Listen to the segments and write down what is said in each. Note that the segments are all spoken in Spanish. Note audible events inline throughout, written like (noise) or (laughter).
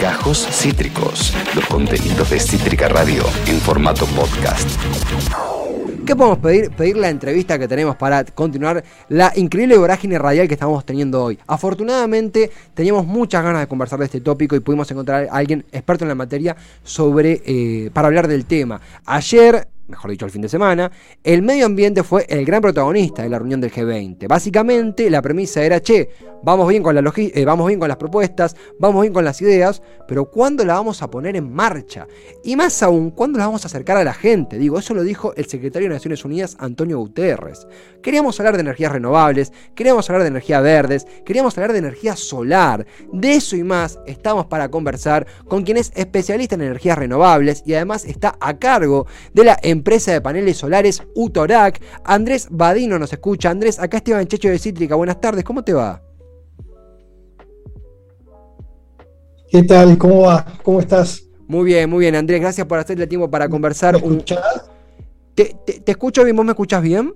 Gajos Cítricos, los contenidos de Cítrica Radio en formato podcast. ¿Qué podemos pedir? Pedir la entrevista que tenemos para continuar la increíble vorágine radial que estamos teniendo hoy. Afortunadamente teníamos muchas ganas de conversar de este tópico y pudimos encontrar a alguien experto en la materia sobre eh, para hablar del tema. Ayer mejor dicho, el fin de semana, el medio ambiente fue el gran protagonista de la reunión del G20. Básicamente, la premisa era, che, vamos bien con, la eh, vamos bien con las propuestas, vamos bien con las ideas, pero ¿cuándo la vamos a poner en marcha? Y más aún, ¿cuándo la vamos a acercar a la gente? Digo, eso lo dijo el secretario de Naciones Unidas, Antonio Guterres. Queríamos hablar de energías renovables, queríamos hablar de energía verdes, queríamos hablar de energía solar. De eso y más estamos para conversar con quien es especialista en energías renovables y además está a cargo de la empresa de paneles solares Utorac. Andrés Badino nos escucha. Andrés, acá Esteban Checho de Cítrica. Buenas tardes, ¿cómo te va? ¿Qué tal? ¿Cómo va? ¿Cómo estás? Muy bien, muy bien, Andrés. Gracias por hacerle tiempo para conversar. ¿Me un... ¿Te, te, escucho bien? ¿Vos me escuchás bien?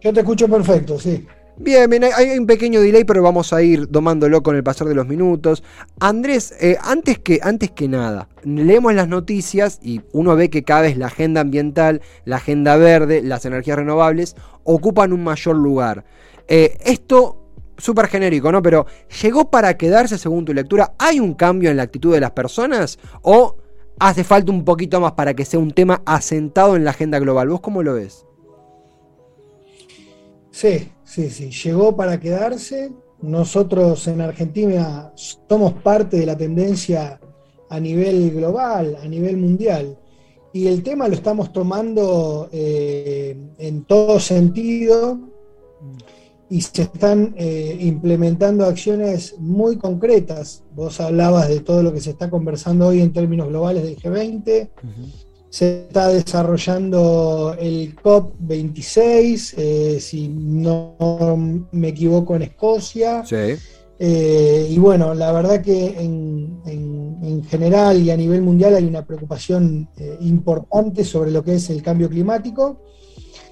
Yo te escucho perfecto, sí. Bien, bien, hay un pequeño delay, pero vamos a ir domándolo con el pasar de los minutos. Andrés, eh, antes, que, antes que nada, leemos las noticias y uno ve que cada vez la agenda ambiental, la agenda verde, las energías renovables ocupan un mayor lugar. Eh, esto, súper genérico, ¿no? Pero ¿llegó para quedarse según tu lectura? ¿Hay un cambio en la actitud de las personas? ¿O hace falta un poquito más para que sea un tema asentado en la agenda global? ¿Vos cómo lo ves? Sí, sí, sí, llegó para quedarse. Nosotros en Argentina somos parte de la tendencia a nivel global, a nivel mundial. Y el tema lo estamos tomando eh, en todo sentido y se están eh, implementando acciones muy concretas. Vos hablabas de todo lo que se está conversando hoy en términos globales del G20 se está desarrollando el COP26, eh, si no me equivoco, en Escocia. Eh, y bueno, la verdad que en, general y a nivel mundial hay una preocupación eh, importante sobre lo que es el cambio climático.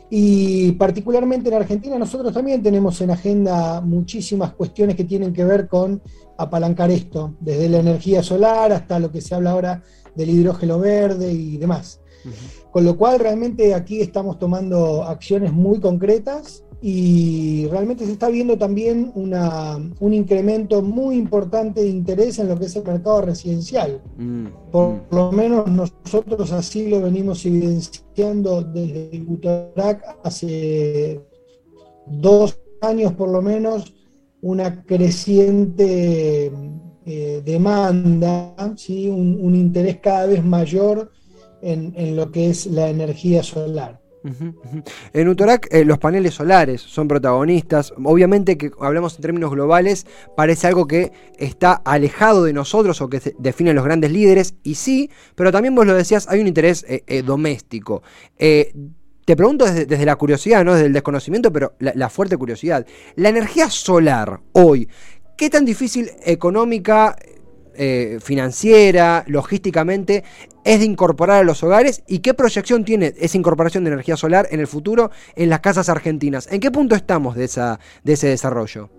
Y particularmente en Argentina nosotros también tenemos en agenda muchísimas cuestiones que tienen que ver con apalancar esto, desde la energía solar hasta lo que se habla ahora del hidrógeno verde y demás. Con lo cual realmente aquí estamos tomando acciones muy concretas y realmente se está viendo también una, un incremento muy importante de interés en lo que es el mercado residencial. Mm, por mm. lo menos nosotros así lo venimos evidenciando desde Utarac hace dos años por lo menos, una creciente eh, demanda, ¿sí? un, interés cada vez mayor en, lo que es la energía solar. En Utorac eh, los paneles solares son protagonistas. Obviamente que hablamos en términos globales, parece algo que está alejado de nosotros o que definen los grandes líderes, y sí, pero también vos lo decías, hay un interés eh, doméstico. te pregunto desde, la curiosidad, no desde el desconocimiento, pero la fuerte curiosidad. La energía solar hoy, ¿Qué tan difícil económica, eh, financiera, logísticamente es de incorporar a los hogares y qué proyección tiene esa incorporación de energía solar en el futuro en las casas argentinas? ¿En qué punto estamos de, ese desarrollo?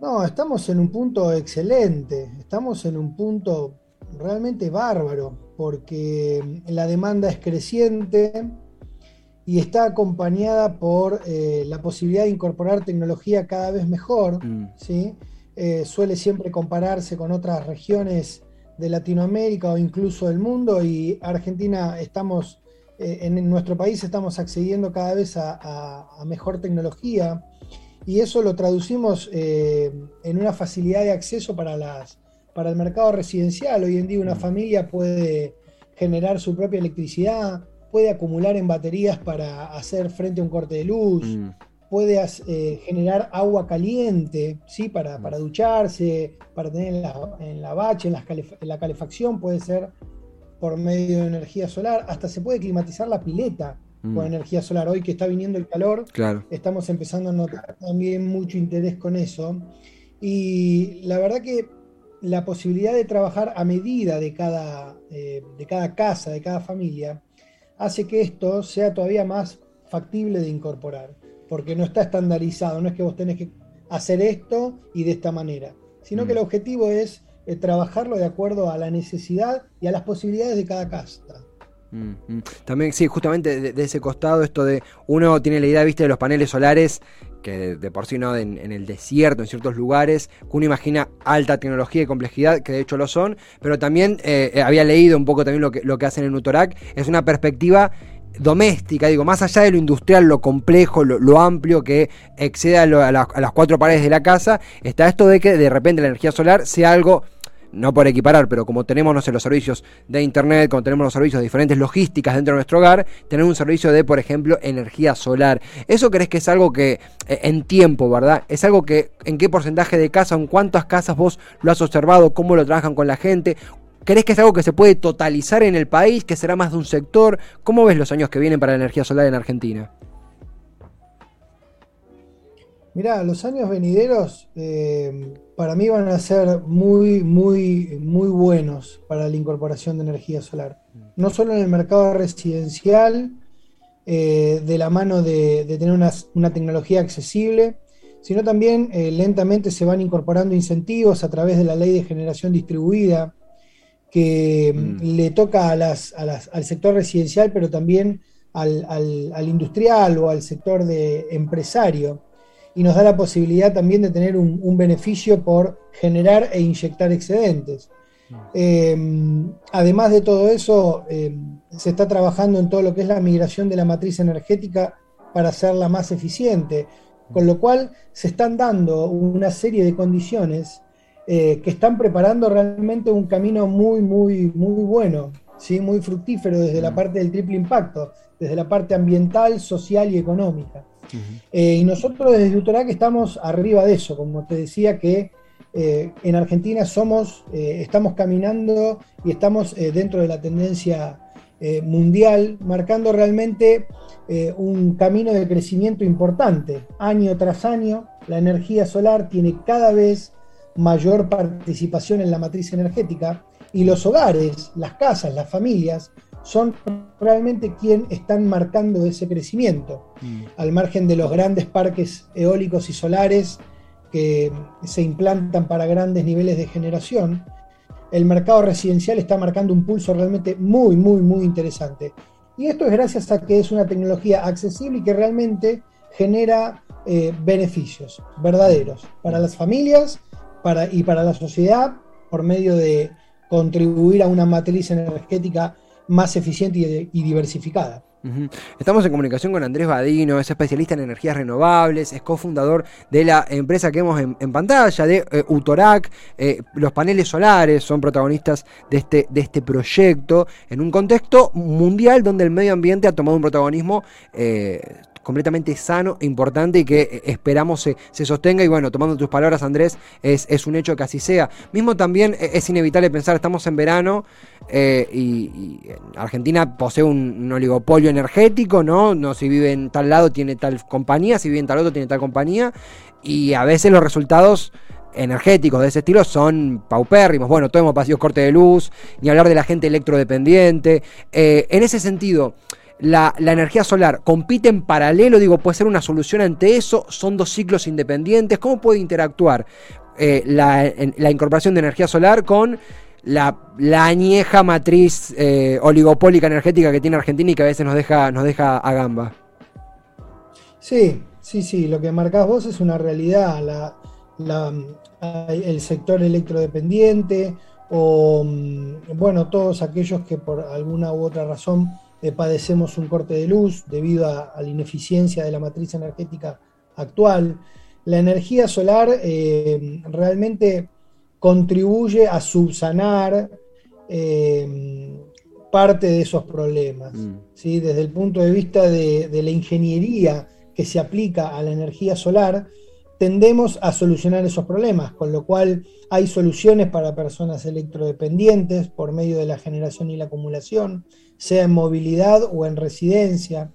No, estamos en un punto excelente, estamos en un punto realmente bárbaro, porque la demanda es creciente, y está acompañada por eh, la posibilidad de incorporar tecnología cada vez mejor. Mm. ¿sí? Eh, suele siempre compararse con otras regiones de Latinoamérica o incluso del mundo y Argentina estamos, eh, en nuestro país estamos accediendo cada vez a, mejor tecnología y eso lo traducimos en una facilidad de acceso para, las, para el mercado residencial. Hoy en día una mm. familia puede generar su propia electricidad, puede acumular en baterías para hacer frente a un corte de luz, mm. puede eh, generar agua caliente, ¿sí? Para, para ducharse, para tener en la, en la bache, en la, calefacción, puede ser por medio de energía solar, hasta se puede climatizar la pileta con mm. energía solar. Hoy que está viniendo el calor, estamos empezando a notar también mucho interés con eso. Y la verdad que la posibilidad de trabajar a medida de cada, eh, de cada casa, de cada familia, hace que esto sea todavía más factible de incorporar, porque no está estandarizado, no es que vos tenés que hacer esto y de esta manera, sino que el mm. objetivo es eh, trabajarlo de acuerdo a la necesidad y a las posibilidades de cada casa. Mm, mm. También, sí, justamente de, ese costado, esto de uno tiene la idea, viste, de los paneles solares, que de, por sí no, en, el desierto, en ciertos lugares, uno imagina alta tecnología y complejidad, que de hecho lo son, pero también eh, eh, había leído un poco también lo que, lo que hacen en Utorac, es una perspectiva doméstica, digo, más allá de lo industrial, lo complejo, lo, amplio que exceda a, a, las cuatro paredes de la casa, está esto de que de repente la energía solar sea algo no por equiparar, pero como tenemos no los servicios de internet, como tenemos los servicios de diferentes logísticas dentro de nuestro hogar, tener un servicio de, por ejemplo, energía solar. ¿Eso crees que es algo que eh, en tiempo, verdad? ¿Es algo que en qué porcentaje de casa, en cuántas casas vos lo has observado, cómo lo trabajan con la gente? ¿Crees que es algo que se puede totalizar en el país, que será más de un sector? ¿Cómo ves los años que vienen para la energía solar en Argentina? Mirá, los años venideros eh, para mí van a ser muy, muy, muy buenos para la incorporación de energía solar. No solo en el mercado residencial, eh, de la mano de, tener una, tecnología accesible, sino también eh, lentamente se van incorporando incentivos a través de la ley de generación distribuida, que mm. le toca a las, al sector residencial, pero también al, al industrial o al sector de empresario y nos da la posibilidad también de tener un, beneficio por generar e inyectar excedentes. Eh, además de todo eso, eh, se está trabajando en todo lo que es la migración de la matriz energética para hacerla más eficiente, con lo cual se están dando una serie de condiciones eh, que están preparando realmente un camino muy, muy, muy bueno, ¿sí? muy fructífero desde la parte del triple impacto, desde la parte ambiental, social y económica. Eh, y nosotros desde Utorac estamos arriba de eso, como te decía que eh, en Argentina somos, eh, estamos caminando y estamos dentro de la tendencia mundial, marcando realmente un camino de crecimiento importante. Año tras año, la energía solar tiene cada vez mayor participación en la matriz energética y los hogares, las casas, las familias, son realmente quienes están marcando ese crecimiento, mm. al margen de los grandes parques eólicos y solares que se implantan para grandes niveles de generación. El mercado residencial está marcando un pulso realmente muy, muy, muy interesante. Y esto es gracias a que es una tecnología accesible y que realmente genera eh, beneficios verdaderos para las familias para, y para la sociedad por medio de contribuir a una matriz energética más eficiente y, diversificada. Estamos en comunicación con Andrés Badino, es especialista en energías renovables, es cofundador de la empresa que vemos en, pantalla, de eh, Utorac. Eh, los paneles solares son protagonistas de este, de este proyecto en un contexto mundial donde el medio ambiente ha tomado un protagonismo eh, completamente sano, importante y que eh, esperamos se, sostenga. Y bueno, tomando tus palabras, Andrés, es, es, un hecho que así sea. Mismo también eh, es inevitable pensar, estamos en verano eh, y, Argentina posee un, oligopolio energético, ¿no? No si vive en tal lado tiene tal compañía, si vive en tal otro tiene tal compañía. Y a veces los resultados energéticos de ese estilo son paupérrimos. Bueno, todos hemos pasado corte de luz, ni hablar de la gente electrodependiente. en ese sentido, la, energía solar compite en paralelo, digo, puede ser una solución ante eso, son dos ciclos independientes, ¿cómo puede interactuar eh, la, incorporación de energía solar con la, añeja matriz eh, oligopólica energética que tiene Argentina y que a veces nos deja, nos deja a gamba? Sí, sí, sí, lo que marcás vos es una realidad, el sector electrodependiente o, mm, bueno, todos aquellos que por alguna u otra razón eh, padecemos un corte de luz debido a, la ineficiencia de la matriz energética actual. La energía solar eh, realmente contribuye a subsanar eh, parte de esos problemas. Mm. Desde el punto de vista de, de la ingeniería que se aplica a la energía solar, tendemos a solucionar esos problemas, con lo cual hay soluciones para personas electrodependientes por medio de la generación y la acumulación, sea en movilidad o en residencia.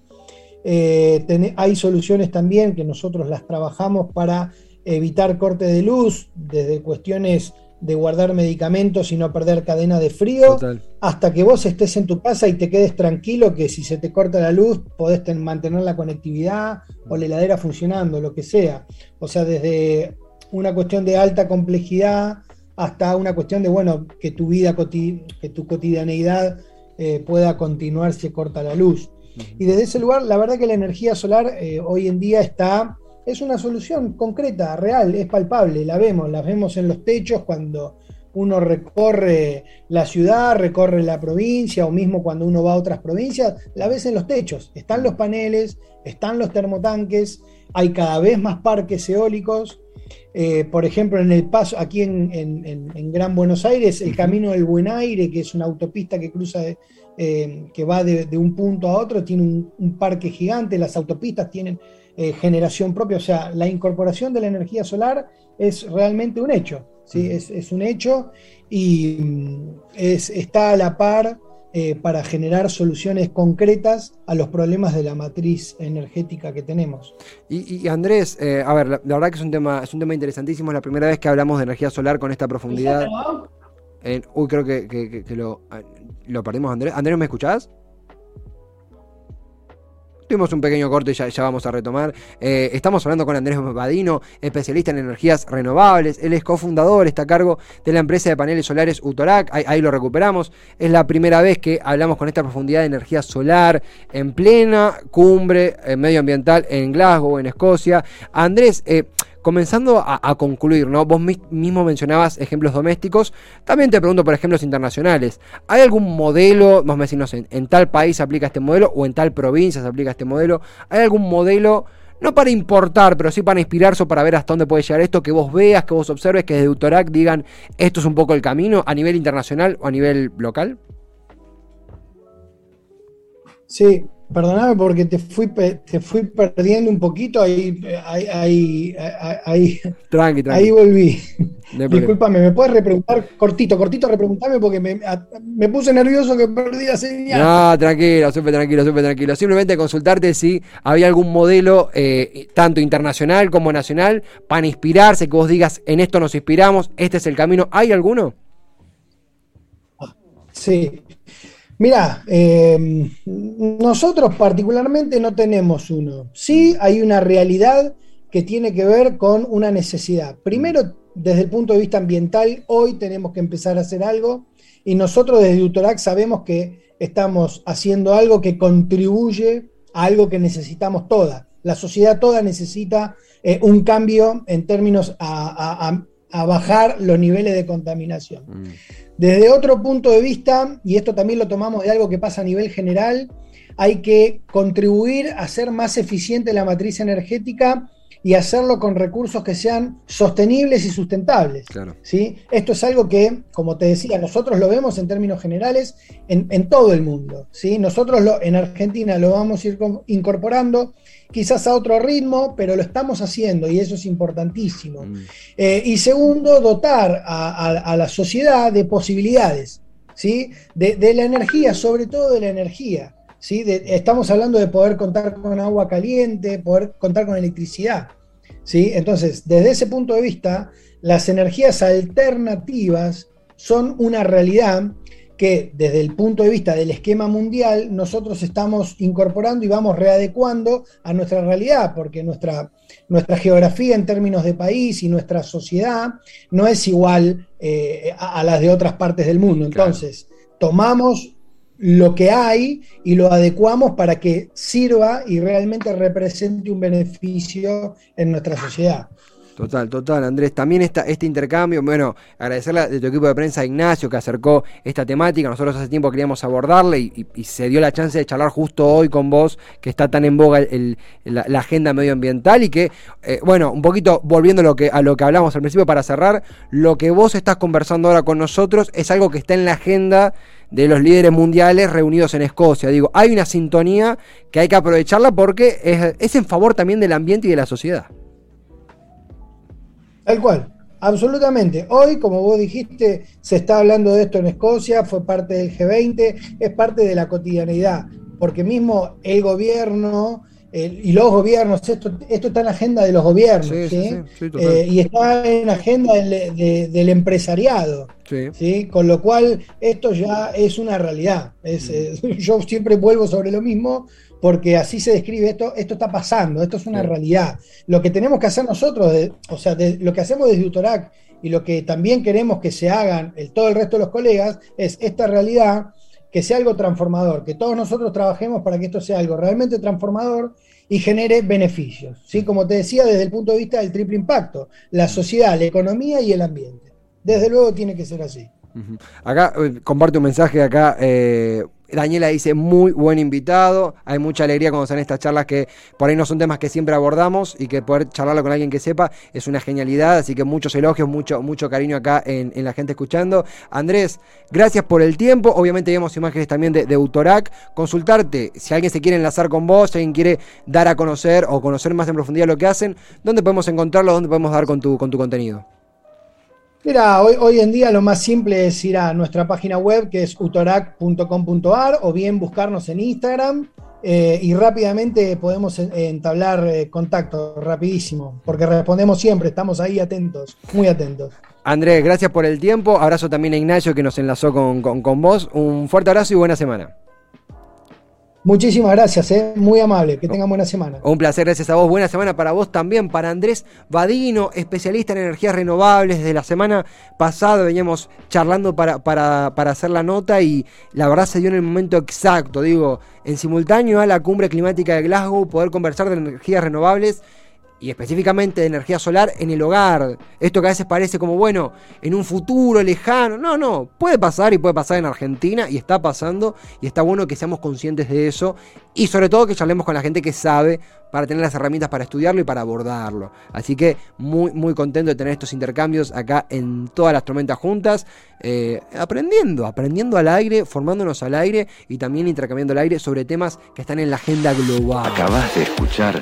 Eh, hay soluciones también que nosotros las trabajamos para evitar corte de luz, desde cuestiones de guardar medicamentos y no perder cadena de frío, hasta que vos estés en tu casa y te quedes tranquilo que si se te corta la luz podés mantener la conectividad o la heladera funcionando, lo que sea. O sea, desde una cuestión de alta complejidad hasta una cuestión de, bueno, que tu vida, que tu cotidianeidad eh, pueda continuar si corta la luz. Y desde ese lugar, la verdad que la energía solar eh, hoy en día está, es una solución concreta, real, es palpable, la vemos, la vemos en los techos cuando uno recorre la ciudad, recorre la provincia o mismo cuando uno va a otras provincias, la ves en los techos, están los paneles, están los termotanques, hay cada vez más parques eólicos. Eh, por ejemplo, en el paso, aquí en, Gran Buenos Aires, el Camino del Buen Aire, que es una autopista que cruza, eh, que va de, un punto a otro, tiene un, parque gigante, las autopistas tienen eh, generación propia, o sea, la incorporación de la energía solar es realmente un hecho, ¿sí? es, un hecho y mm, es, está a la par eh, para generar soluciones concretas a los problemas de la matriz energética que tenemos. Y, Andrés, eh, a ver, la, verdad que es un tema, es un tema interesantísimo, es la primera vez que hablamos de energía solar con esta profundidad. uy, creo que, lo, lo perdimos, Andrés. Andrés, ¿me escuchás? Tuvimos un pequeño corte y ya, vamos a retomar. Eh, estamos hablando con Andrés Badino, especialista en energías renovables. Él es cofundador, está a cargo de la empresa de paneles solares Utorac. Ahí, lo recuperamos. Es la primera vez que hablamos con esta profundidad de energía solar en plena cumbre eh, medioambiental en Glasgow, en Escocia. Andrés, eh, comenzando a, concluir, ¿no? Vos mismo mencionabas ejemplos domésticos, también te pregunto por ejemplos internacionales. ¿Hay algún modelo, vamos a decirnos, en, en tal país se aplica este modelo o en tal provincia se aplica este modelo? ¿Hay algún modelo, no para importar, pero sí para inspirarse o para ver hasta dónde puede llegar esto, que vos veas, que vos observes, que desde Utorac digan esto es un poco el camino a nivel internacional o a nivel local? Sí, Perdóname porque te fui, te fui perdiendo un poquito, ahí, ahí, ahí, tranqui, tranqui. ahí volví. Disculpame, ¿me puedes repreguntar cortito, cortito repreguntarme porque me, me, puse nervioso que perdí la señal? No, tranquilo, súper tranquilo, súper tranquilo. Simplemente consultarte si había algún modelo, eh, tanto internacional como nacional, para inspirarse, que vos digas, en esto nos inspiramos, este es el camino. ¿Hay alguno? Sí, Mira, em, nosotros particularmente no tenemos uno. Sí hay una realidad que tiene que ver con una necesidad. Primero, desde el punto de vista ambiental, hoy tenemos que empezar a hacer algo y nosotros desde Utorac sabemos que estamos haciendo algo que contribuye a algo que necesitamos toda. La sociedad toda necesita eh, un cambio en términos a, bajar los niveles de contaminación. Mm. Desde otro punto de vista, y esto también lo tomamos de algo que pasa a nivel general, hay que contribuir a hacer más eficiente la matriz energética y hacerlo con recursos que sean sostenibles y sustentables. ¿sí? Esto es algo que, como te decía, nosotros lo vemos en términos generales en, todo el mundo. ¿sí? Nosotros lo, en Argentina lo vamos a ir incorporando quizás a otro ritmo, pero lo estamos haciendo y eso es importantísimo. Mm. Eh, y segundo, dotar a, la sociedad de posibilidades, ¿sí? De, la energía, sobre todo de la energía. ¿sí? estamos hablando de poder contar con agua caliente, poder contar con electricidad. ¿sí? Entonces, desde ese punto de vista, las energías alternativas son una realidad que desde el punto de vista del esquema mundial nosotros estamos incorporando y vamos readecuando a nuestra realidad, porque nuestra, nuestra geografía en términos de país y nuestra sociedad no es igual eh, a, las de otras partes del mundo. Entonces, tomamos lo que hay y lo adecuamos para que sirva y realmente represente un beneficio en nuestra sociedad. Total, total, Andrés. También esta, este intercambio, bueno, agradecerle de tu equipo de prensa a Ignacio que acercó esta temática. Nosotros hace tiempo queríamos abordarle y, se dio la chance de charlar justo hoy con vos, que está tan en boga la, agenda medioambiental y que, eh, bueno, un poquito volviendo a lo, que, a lo que hablamos al principio para cerrar, lo que vos estás conversando ahora con nosotros es algo que está en la agenda de los líderes mundiales reunidos en Escocia. Digo, hay una sintonía que hay que aprovecharla porque es en favor también del ambiente y de la sociedad. Tal cual, absolutamente. Hoy, como vos dijiste, se está hablando de esto en Escocia, fue parte del G20, es parte de la cotidianidad, porque mismo el gobierno y los gobiernos, esto, esto está en la agenda de los gobiernos, eh, y está en la agenda del, empresariado, con lo cual esto ya es una realidad. Es, eh, (laughs) yo siempre vuelvo sobre lo mismo porque así se describe esto, esto está pasando, esto es una realidad. Lo que tenemos que hacer nosotros, o sea, lo que hacemos desde Utorac y lo que también queremos que se hagan el, todo el resto de los colegas, es esta realidad que sea algo transformador, que todos nosotros trabajemos para que esto sea algo realmente transformador y genere beneficios. ¿sí? Como te decía, desde el punto de vista del triple impacto, la sociedad, la economía y el ambiente. Desde luego tiene que ser así. Acá eh, comparte un mensaje acá. Eh, Daniela dice, muy buen invitado. Hay mucha alegría cuando son estas charlas que por ahí no son temas que siempre abordamos y que poder charlarlo con alguien que sepa es una genialidad. Así que muchos elogios, mucho, mucho cariño acá en, la gente escuchando. Andrés, gracias por el tiempo. Obviamente vemos imágenes también de, de. Consultarte, si alguien se quiere enlazar con vos, si alguien quiere dar a conocer o conocer más en profundidad lo que hacen, ¿dónde podemos encontrarlo? ¿Dónde podemos dar con tu, con tu contenido? Mira, hoy, hoy en día lo más simple es ir a nuestra página web que es utorac.com.ar o bien buscarnos en Instagram eh, y rápidamente podemos entablar eh, contacto, rapidísimo, porque respondemos siempre, estamos ahí atentos, muy atentos. Andrés, gracias por el tiempo, abrazo también a Ignacio que nos enlazó con, con vos, un fuerte abrazo y buena semana. Muchísimas gracias, ¿eh? muy amable. Que tengan buena semana. Un placer, gracias a vos. Buena semana para vos también, para Andrés Vadino, especialista en energías renovables. Desde la semana pasada veníamos charlando para, para, para hacer la nota y la verdad se dio en el momento exacto. Digo, en simultáneo a la cumbre climática de Glasgow, poder conversar de energías renovables y específicamente de energía solar en el hogar. Esto que a veces parece como, bueno, en un futuro lejano. No, no, puede pasar y puede pasar en Argentina y está pasando y está bueno que seamos conscientes de eso y sobre todo que charlemos con la gente que sabe para tener las herramientas para estudiarlo y para abordarlo. Así que muy, muy contento de tener estos intercambios acá en todas las tormentas juntas, eh, aprendiendo, aprendiendo al aire, formándonos al aire y también intercambiando el aire sobre temas que están en la agenda global. Acabas de escuchar